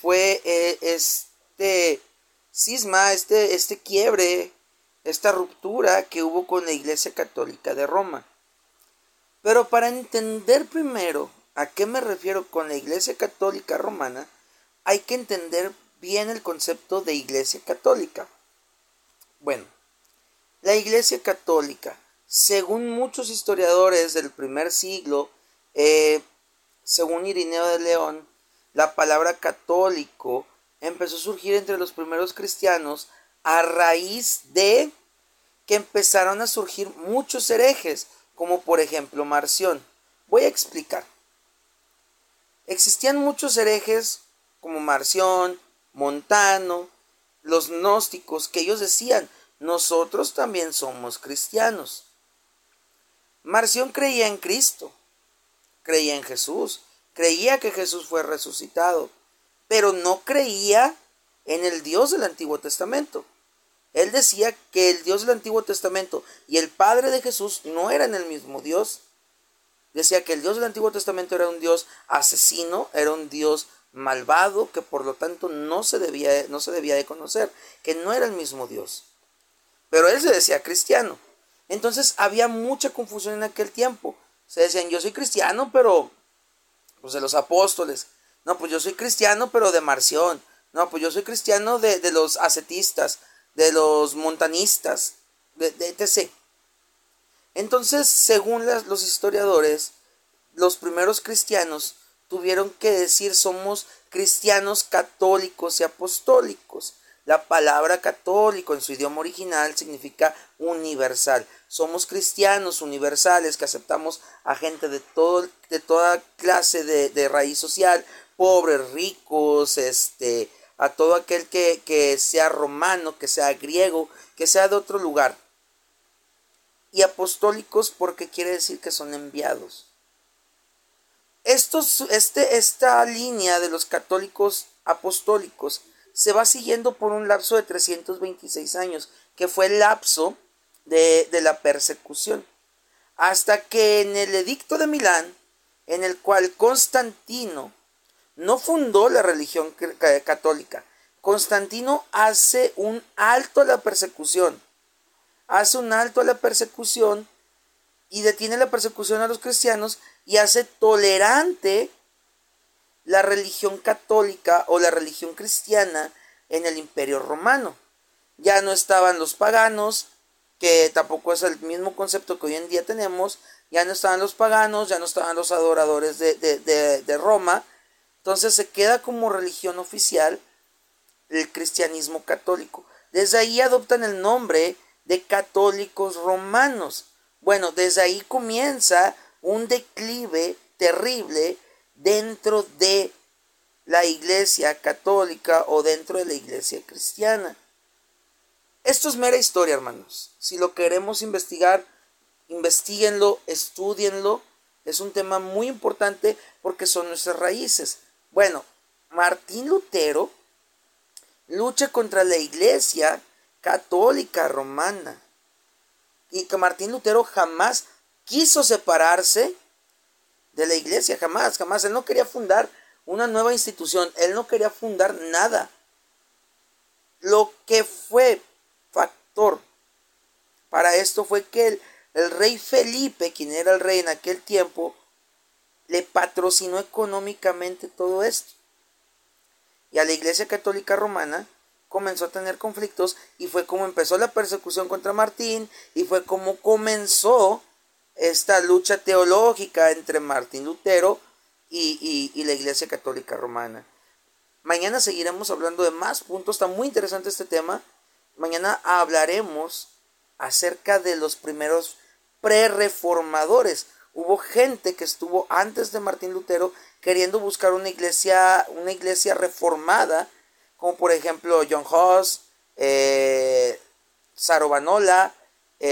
fue eh, este cisma, este, este quiebre, esta ruptura que hubo con la Iglesia Católica de Roma. Pero para entender primero a qué me refiero con la Iglesia Católica Romana, hay que entender bien el concepto de Iglesia Católica. Bueno, la Iglesia Católica, según muchos historiadores del primer siglo, eh, según Irineo de León, la palabra católico empezó a surgir entre los primeros cristianos a raíz de que empezaron a surgir muchos herejes, como por ejemplo Marción. Voy a explicar. Existían muchos herejes como Marción, Montano, los gnósticos, que ellos decían, nosotros también somos cristianos. Marción creía en Cristo, creía en Jesús, creía que Jesús fue resucitado, pero no creía en el Dios del Antiguo Testamento. Él decía que el Dios del Antiguo Testamento y el Padre de Jesús no eran el mismo Dios. Decía que el Dios del Antiguo Testamento era un Dios asesino, era un Dios malvado, que por lo tanto no se debía, no se debía de conocer, que no era el mismo Dios. Pero él se decía cristiano. Entonces había mucha confusión en aquel tiempo. Se decían, yo soy cristiano, pero pues de los apóstoles. No, pues yo soy cristiano, pero de Marción. No, pues yo soy cristiano de, de los ascetistas de los montanistas, etc. Entonces, según los historiadores, los primeros cristianos tuvieron que decir somos cristianos católicos y apostólicos. La palabra católico en su idioma original significa universal. Somos cristianos universales que aceptamos a gente de, todo, de toda clase de, de raíz social, pobres, ricos, este, a todo aquel que, sea romano, que sea griego, que sea de otro lugar. Y apostólicos porque quiere decir que son enviados. Este, esta línea de los católicos apostólicos se va siguiendo por un lapso de 326 años, que fue el lapso de, de la persecución. Hasta que en el edicto de Milán, en el cual Constantino no fundó la religión católica. Constantino hace un alto a la persecución. Hace un alto a la persecución y detiene la persecución a los cristianos y hace tolerante la religión católica o la religión cristiana en el imperio romano. Ya no estaban los paganos, que tampoco es el mismo concepto que hoy en día tenemos, ya no estaban los paganos, ya no estaban los adoradores de, de Roma, entonces se queda como religión oficial el cristianismo católico. Desde ahí adoptan el nombre de católicos romanos. Bueno, desde ahí comienza un declive terrible dentro de la iglesia católica o dentro de la iglesia cristiana. Esto es mera historia, hermanos. Si lo queremos investigar, investiguenlo, estudienlo. Es un tema muy importante porque son nuestras raíces. Bueno, Martín Lutero lucha contra la iglesia católica romana. Y que Martín Lutero jamás quiso separarse de la iglesia, jamás, jamás. Él no quería fundar una nueva institución, él no quería fundar nada. Lo que fue factor para esto fue que el, el rey Felipe, quien era el rey en aquel tiempo, le patrocinó económicamente todo esto. Y a la Iglesia Católica Romana comenzó a tener conflictos y fue como empezó la persecución contra Martín y fue como comenzó esta lucha teológica entre Martín Lutero y, y la Iglesia Católica Romana. Mañana seguiremos hablando de más puntos, está muy interesante este tema. Mañana hablaremos acerca de los primeros pre-reformadores hubo gente que estuvo antes de Martín Lutero queriendo buscar una iglesia, una iglesia reformada, como por ejemplo John Hoss, eh, Sarobanola,